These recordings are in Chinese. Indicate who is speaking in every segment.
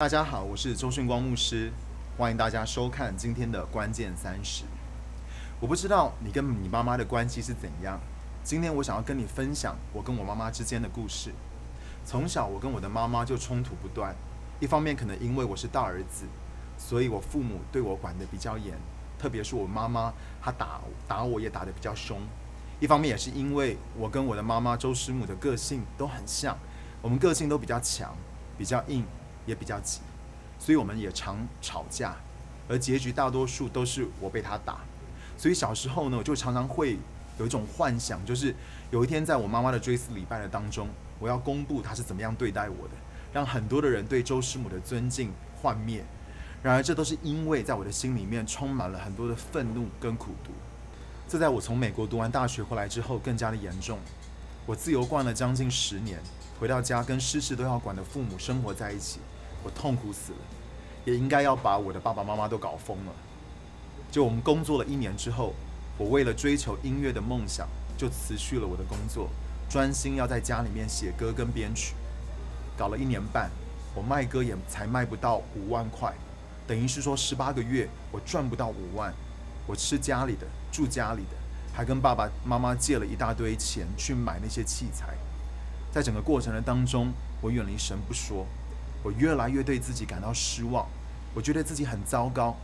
Speaker 1: 大家好，我是周迅光牧师，欢迎大家收看今天的关键三十。我不知道你跟你妈妈的关系是怎样，今天我想要跟你分享我跟我妈妈之间的故事。从小我跟我的妈妈就冲突不断，一方面可能因为我是大儿子，所以我父母对我管得比较严，特别是我妈妈，她打打我也打得比较凶。一方面也是因为我跟我的妈妈周师母的个性都很像，我们个性都比较强，比较硬。也比较急，所以我们也常吵架，而结局大多数都是我被他打。所以小时候呢，我就常常会有一种幻想，就是有一天在我妈妈的追思礼拜的当中，我要公布她是怎么样对待我的，让很多的人对周师母的尊敬幻灭。然而，这都是因为在我的心里面充满了很多的愤怒跟苦毒。这在我从美国读完大学回来之后更加的严重。我自由惯了将近十年，回到家跟事事都要管的父母生活在一起。我痛苦死了，也应该要把我的爸爸妈妈都搞疯了。就我们工作了一年之后，我为了追求音乐的梦想，就辞去了我的工作，专心要在家里面写歌跟编曲。搞了一年半，我卖歌也才卖不到五万块，等于是说十八个月我赚不到五万。我吃家里的，住家里的，还跟爸爸妈妈借了一大堆钱去买那些器材。在整个过程的当中，我远离神不说。我越来越对自己感到失望，我觉得自己很糟糕，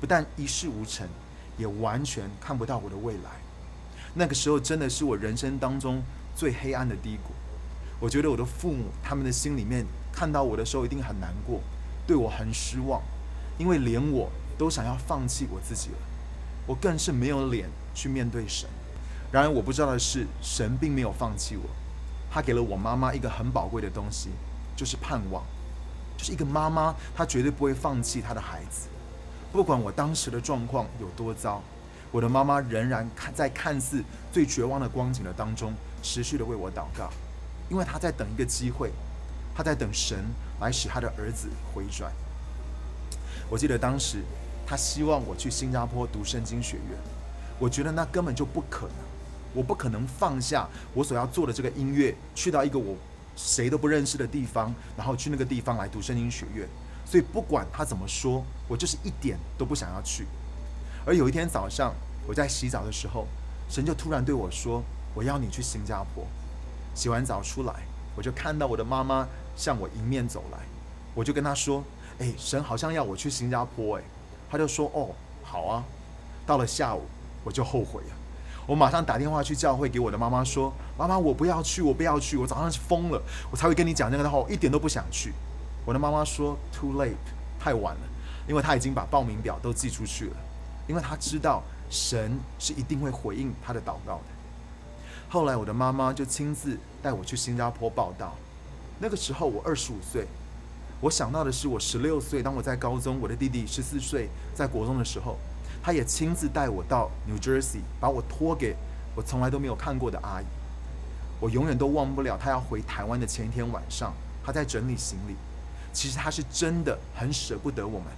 Speaker 1: 不但一事无成，也完全看不到我的未来。那个时候真的是我人生当中最黑暗的低谷。我觉得我的父母他们的心里面看到我的时候一定很难过，对我很失望，因为连我都想要放弃我自己了，我更是没有脸去面对神。然而我不知道的是，神并没有放弃我，他给了我妈妈一个很宝贵的东西，就是盼望。就是一个妈妈，她绝对不会放弃她的孩子，不管我当时的状况有多糟，我的妈妈仍然看在看似最绝望的光景的当中，持续的为我祷告，因为她在等一个机会，她在等神来使她的儿子回转。我记得当时她希望我去新加坡读圣经学院，我觉得那根本就不可能，我不可能放下我所要做的这个音乐，去到一个我。谁都不认识的地方，然后去那个地方来读圣经学院，所以不管他怎么说，我就是一点都不想要去。而有一天早上，我在洗澡的时候，神就突然对我说：“我要你去新加坡。”洗完澡出来，我就看到我的妈妈向我迎面走来，我就跟她说：“哎，神好像要我去新加坡。”哎，他就说：“哦，好啊。”到了下午，我就后悔了。我马上打电话去教会给我的妈妈说：“妈妈，我不要去，我不要去，我早上是疯了，我才会跟你讲那个的话，我一点都不想去。”我的妈妈说：“Too late，太晚了，因为她已经把报名表都寄出去了，因为她知道神是一定会回应她的祷告的。”后来我的妈妈就亲自带我去新加坡报道。那个时候我二十五岁，我想到的是我十六岁，当我在高中，我的弟弟十四岁在国中的时候。他也亲自带我到 New Jersey，把我托给我从来都没有看过的阿姨。我永远都忘不了他要回台湾的前一天晚上，他在整理行李。其实他是真的很舍不得我们。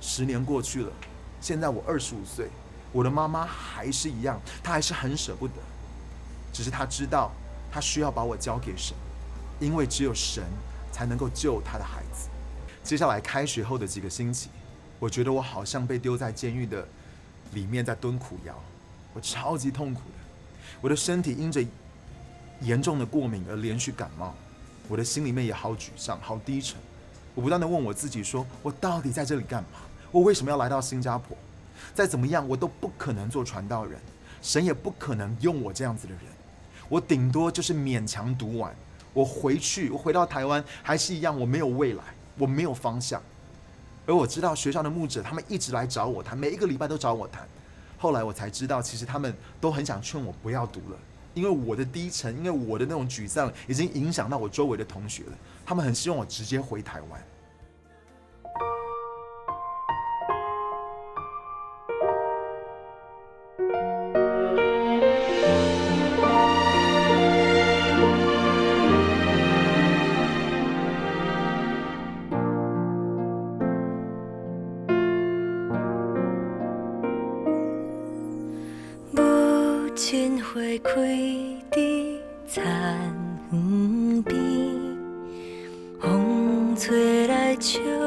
Speaker 1: 十年过去了，现在我二十五岁，我的妈妈还是一样，她还是很舍不得。只是她知道，她需要把我交给神，因为只有神才能够救她的孩子。接下来开学后的几个星期。我觉得我好像被丢在监狱的里面，在蹲苦窑，我超级痛苦的。我的身体因着严重的过敏而连续感冒，我的心里面也好沮丧、好低沉。我不断的问我自己：说我到底在这里干嘛？我为什么要来到新加坡？再怎么样，我都不可能做传道人，神也不可能用我这样子的人。我顶多就是勉强读完，我回去，我回到台湾还是一样，我没有未来，我没有方向。而我知道学校的牧者，他们一直来找我谈，每一个礼拜都找我谈。后来我才知道，其实他们都很想劝我不要读了，因为我的低沉，因为我的那种沮丧，已经影响到我周围的同学了。他们很希望我直接回台湾。
Speaker 2: 秋。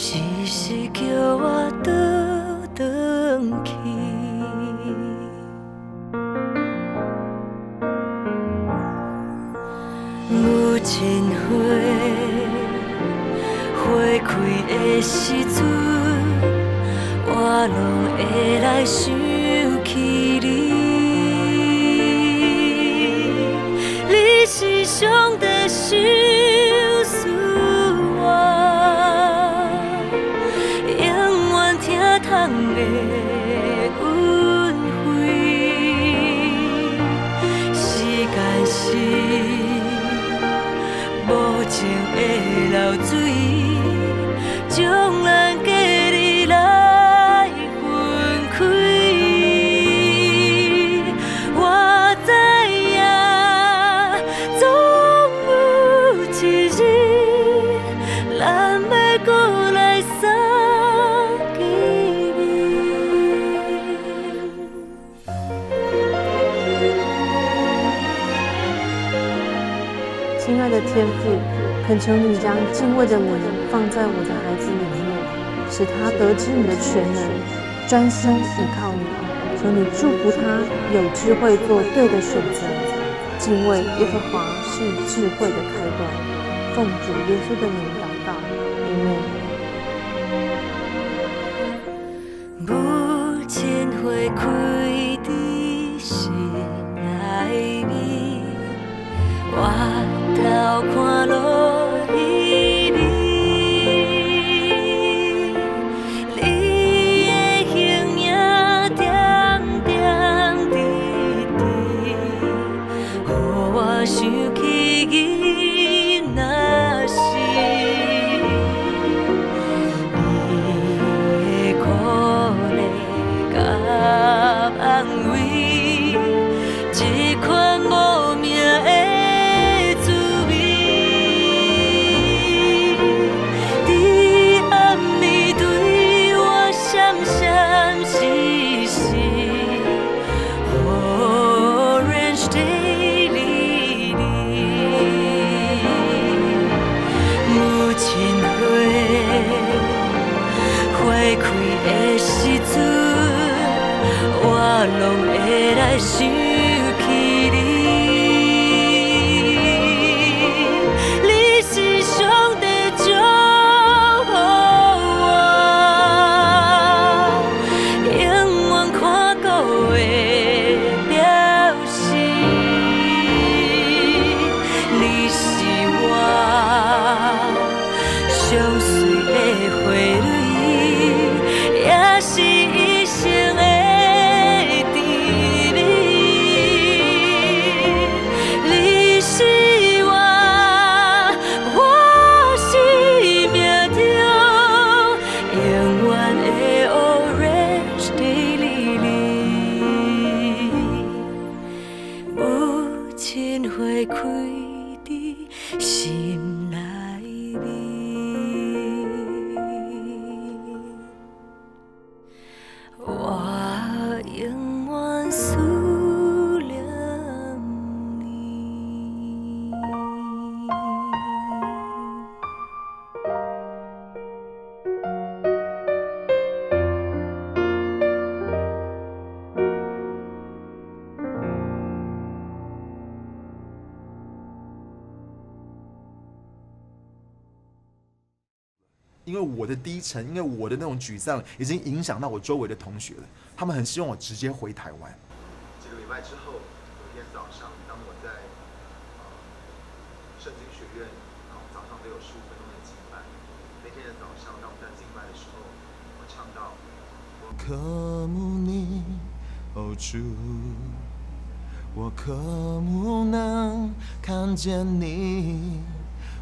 Speaker 2: 时时叫我倒转去。有情花花开的时阵，我拢会来想的流水，
Speaker 3: 恳求你将敬畏的灵放在我的孩子里面，使他得知你的全能，专心依靠你。求你祝福他有智慧做对的选择。敬畏耶和华是智慧的开端。奉主耶稣的名祷告，阿门。
Speaker 2: 母亲花开在心内面，我头看落
Speaker 1: 为我的低沉，因为我的那种沮丧，已经影响到我周围的同学了。他们很希望我直接回台湾。几个礼拜之后，有一天早上，当我在呃圣经学院，然后早上都有十五分钟的敬拜。那天的早上，当我在敬拜的时候，我唱到：我渴慕你，哦主，我渴慕能看见你，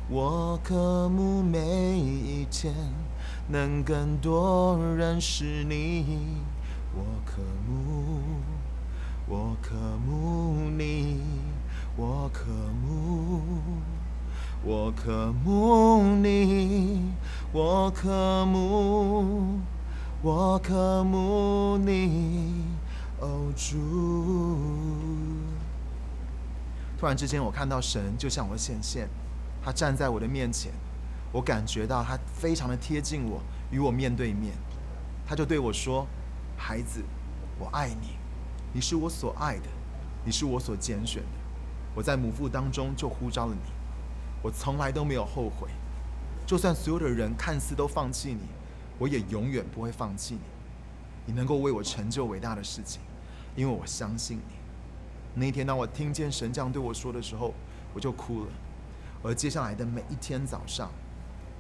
Speaker 1: 我渴慕每一天能更多认识你，我渴慕，我渴慕你，我渴慕。我渴慕你，我渴慕，我渴慕你，哦主。突然之间，我看到神就向我显现，他站在我的面前，我感觉到他非常的贴近我，与我面对面。他就对我说：“孩子，我爱你，你是我所爱的，你是我所拣选的。我在母腹当中就呼召了你。”我从来都没有后悔，就算所有的人看似都放弃你，我也永远不会放弃你。你能够为我成就伟大的事情，因为我相信你。那一天，当我听见神这样对我说的时候，我就哭了。而接下来的每一天早上，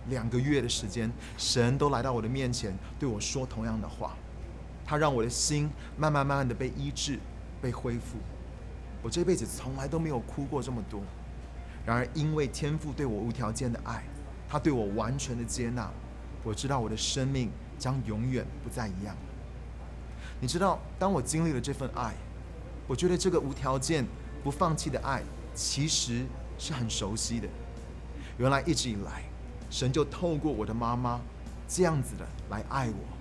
Speaker 1: 两个月的时间，神都来到我的面前对我说同样的话，他让我的心慢慢慢慢的被医治、被恢复。我这辈子从来都没有哭过这么多。然而，因为天父对我无条件的爱，他对我完全的接纳，我知道我的生命将永远不再一样。你知道，当我经历了这份爱，我觉得这个无条件、不放弃的爱，其实是很熟悉的。原来一直以来，神就透过我的妈妈这样子的来爱我。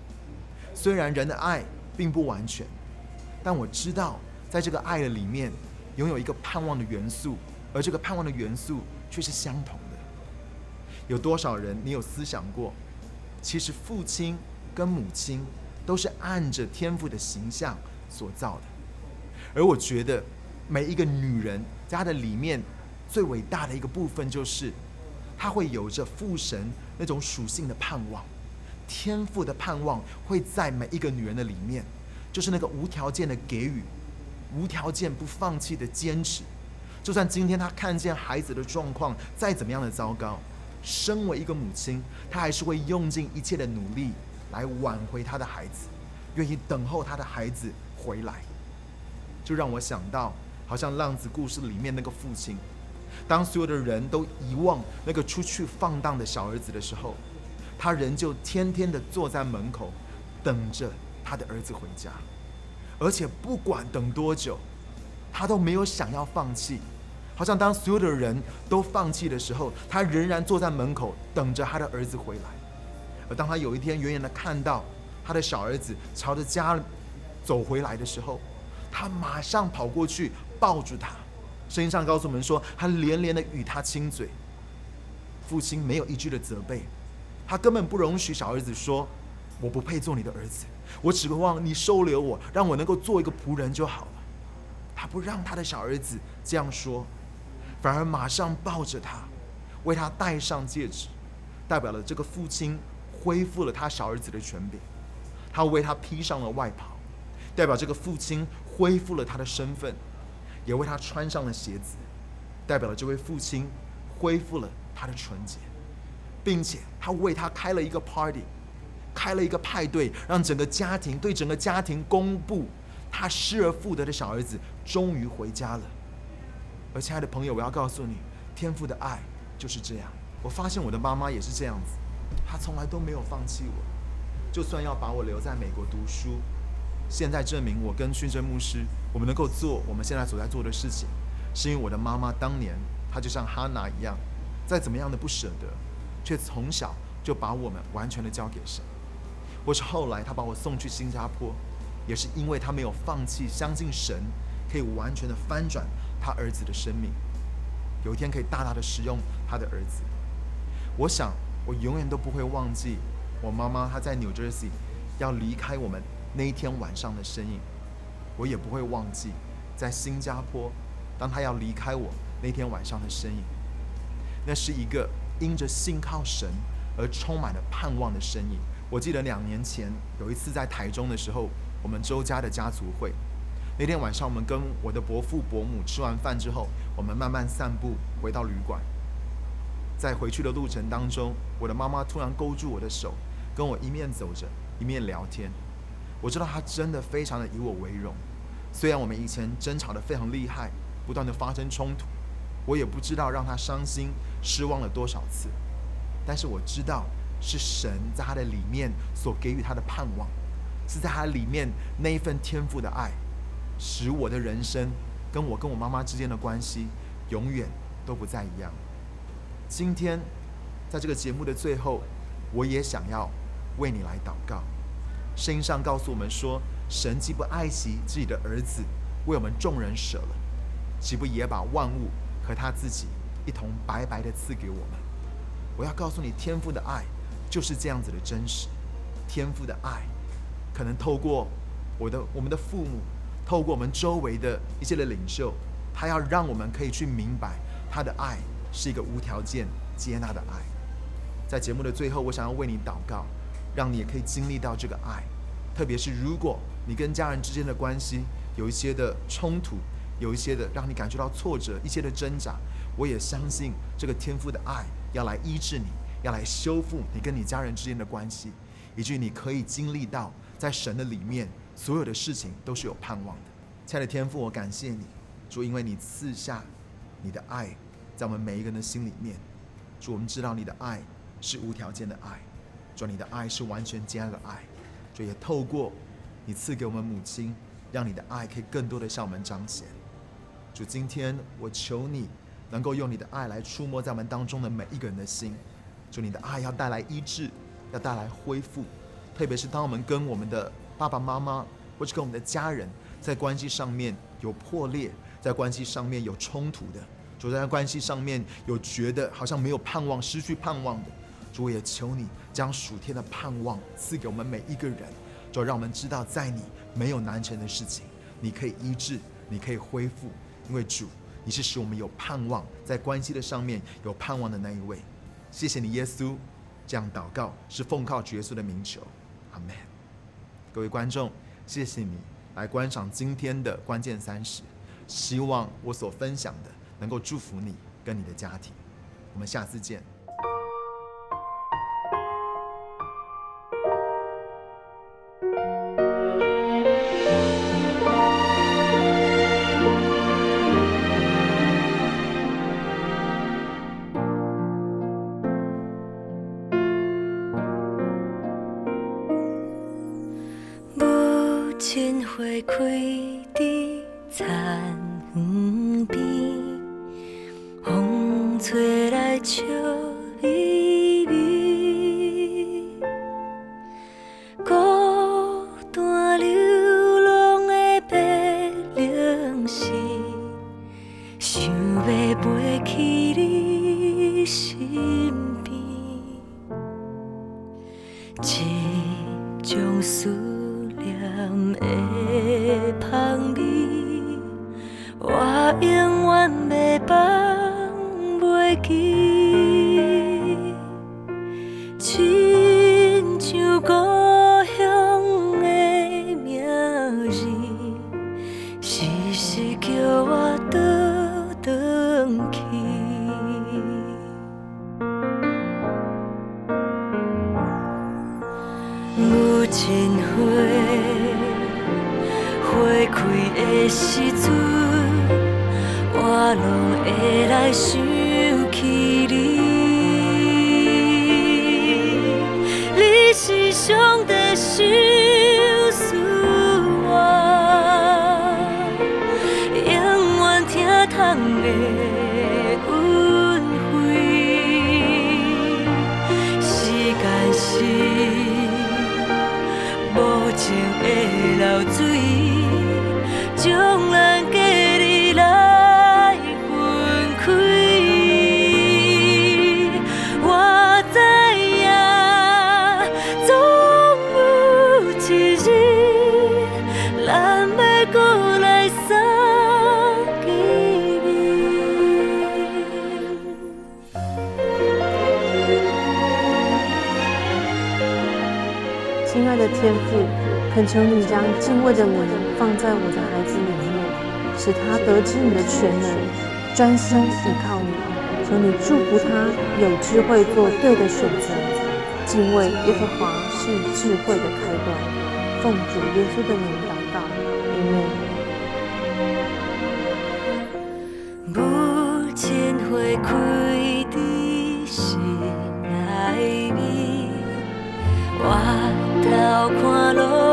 Speaker 1: 虽然人的爱并不完全，但我知道，在这个爱的里面，拥有一个盼望的元素。而这个盼望的元素却是相同的。有多少人，你有思想过？其实父亲跟母亲都是按着天赋的形象所造的。而我觉得，每一个女人在她的里面最伟大的一个部分，就是他会有着父神那种属性的盼望，天赋的盼望会在每一个女人的里面，就是那个无条件的给予，无条件不放弃的坚持。就算今天他看见孩子的状况再怎么样的糟糕，身为一个母亲，他还是会用尽一切的努力来挽回他的孩子，愿意等候他的孩子回来。就让我想到，好像浪子故事里面那个父亲，当所有的人都遗忘那个出去放荡的小儿子的时候，他仍旧天天的坐在门口，等着他的儿子回家，而且不管等多久，他都没有想要放弃。好像当所有的人都放弃的时候，他仍然坐在门口等着他的儿子回来。而当他有一天远远的看到他的小儿子朝着家走回来的时候，他马上跑过去抱住他，声音上告诉我们说，他连连的与他亲嘴。父亲没有一句的责备，他根本不容许小儿子说：“我不配做你的儿子，我指望你收留我，让我能够做一个仆人就好了。”他不让他的小儿子这样说。反而马上抱着他，为他戴上戒指，代表了这个父亲恢复了他小儿子的权柄。他为他披上了外袍，代表这个父亲恢复了他的身份，也为他穿上了鞋子，代表了这位父亲恢复了他的纯洁，并且他为他开了一个 party，开了一个派对，让整个家庭对整个家庭公布他失而复得的小儿子终于回家了。而亲爱的朋友，我要告诉你，天父的爱就是这样。我发现我的妈妈也是这样子，她从来都没有放弃我，就算要把我留在美国读书。现在证明我跟训真牧师，我们能够做我们现在所在做的事情，是因为我的妈妈当年她就像哈娜一样，再怎么样的不舍得，却从小就把我们完全的交给神。或是后来她把我送去新加坡，也是因为她没有放弃，相信神可以完全的翻转。他儿子的生命，有一天可以大大的使用他的儿子。我想，我永远都不会忘记我妈妈她在 New Jersey 要离开我们那一天晚上的身影。我也不会忘记在新加坡，当他要离开我那天晚上的身影。那是一个因着信靠神而充满了盼望的身影。我记得两年前有一次在台中的时候，我们周家的家族会。那天晚上，我们跟我的伯父伯母吃完饭之后，我们慢慢散步回到旅馆。在回去的路程当中，我的妈妈突然勾住我的手，跟我一面走着一面聊天。我知道他真的非常的以我为荣，虽然我们以前争吵的非常厉害，不断的发生冲突，我也不知道让他伤心失望了多少次，但是我知道是神在他的里面所给予他的盼望，是在他里面那一份天赋的爱，使我的人生跟我跟我妈妈之间的关系永远都不再一样。今天在这个节目的最后，我也想要为你来祷告。圣经上告诉我们说，神既不爱惜自己的儿子，为我们众人舍了，岂不也把万物和他自己一同白白的赐给我们？我要告诉你，天父的爱就是这样子的真实。天父的爱，可能透过我的我们的父母，透过我们周围的一些的领袖，他要让我们可以去明白，他的爱是一个无条件接纳的爱。在节目的最后，我想要为你祷告。让你也可以经历到这个爱，特别是如果你跟家人之间的关系有一些的冲突，有一些的让你感觉到挫折，一些的挣扎，我也相信这个天赋的爱要来医治你，要来修复你跟你家人之间的关系，以及你可以经历到在神的里面所有的事情都是有盼望的。亲爱的天赋，我感谢你，主，因为你赐下你的爱在我们每一个人的心里面，主，我们知道你的爱是无条件的爱。主，你的爱是完全接纳的爱，主也透过你赐给我们母亲，让你的爱可以更多的向我们彰显。主，今天我求你能够用你的爱来触摸在我们当中的每一个人的心。主，你的爱要带来医治，要带来恢复，特别是当我们跟我们的爸爸妈妈或者跟我们的家人在关系上面有破裂，在关系上面有冲突的，主在关系上面有觉得好像没有盼望、失去盼望的。主也求你将属天的盼望赐给我们每一个人，就让我们知道，在你没有难成的事情，你可以医治，你可以恢复，因为主，你是使我们有盼望，在关系的上面有盼望的那一位。谢谢你，耶稣。这样祷告是奉靠耶稣的名求，阿门。各位观众，谢谢你来观赏今天的关键三十，希望我所分享的能够祝福你跟你的家庭。我们下次见。
Speaker 2: 春花开在田园边，风吹来笑。敬畏的你放在我的孩子里面，使他得知你的全能，专心依靠你。求你祝福他有智慧做对的选择。敬畏耶和华是智慧的开端。奉主耶稣的名祷告，阿门。不见会哭的是哀悯，我到看落。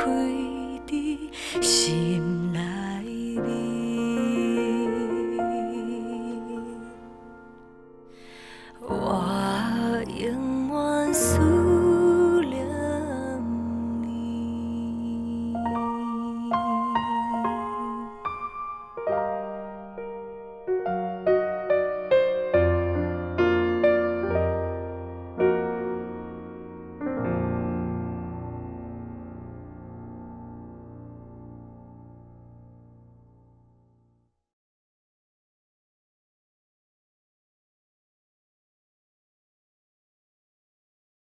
Speaker 2: 开的心内。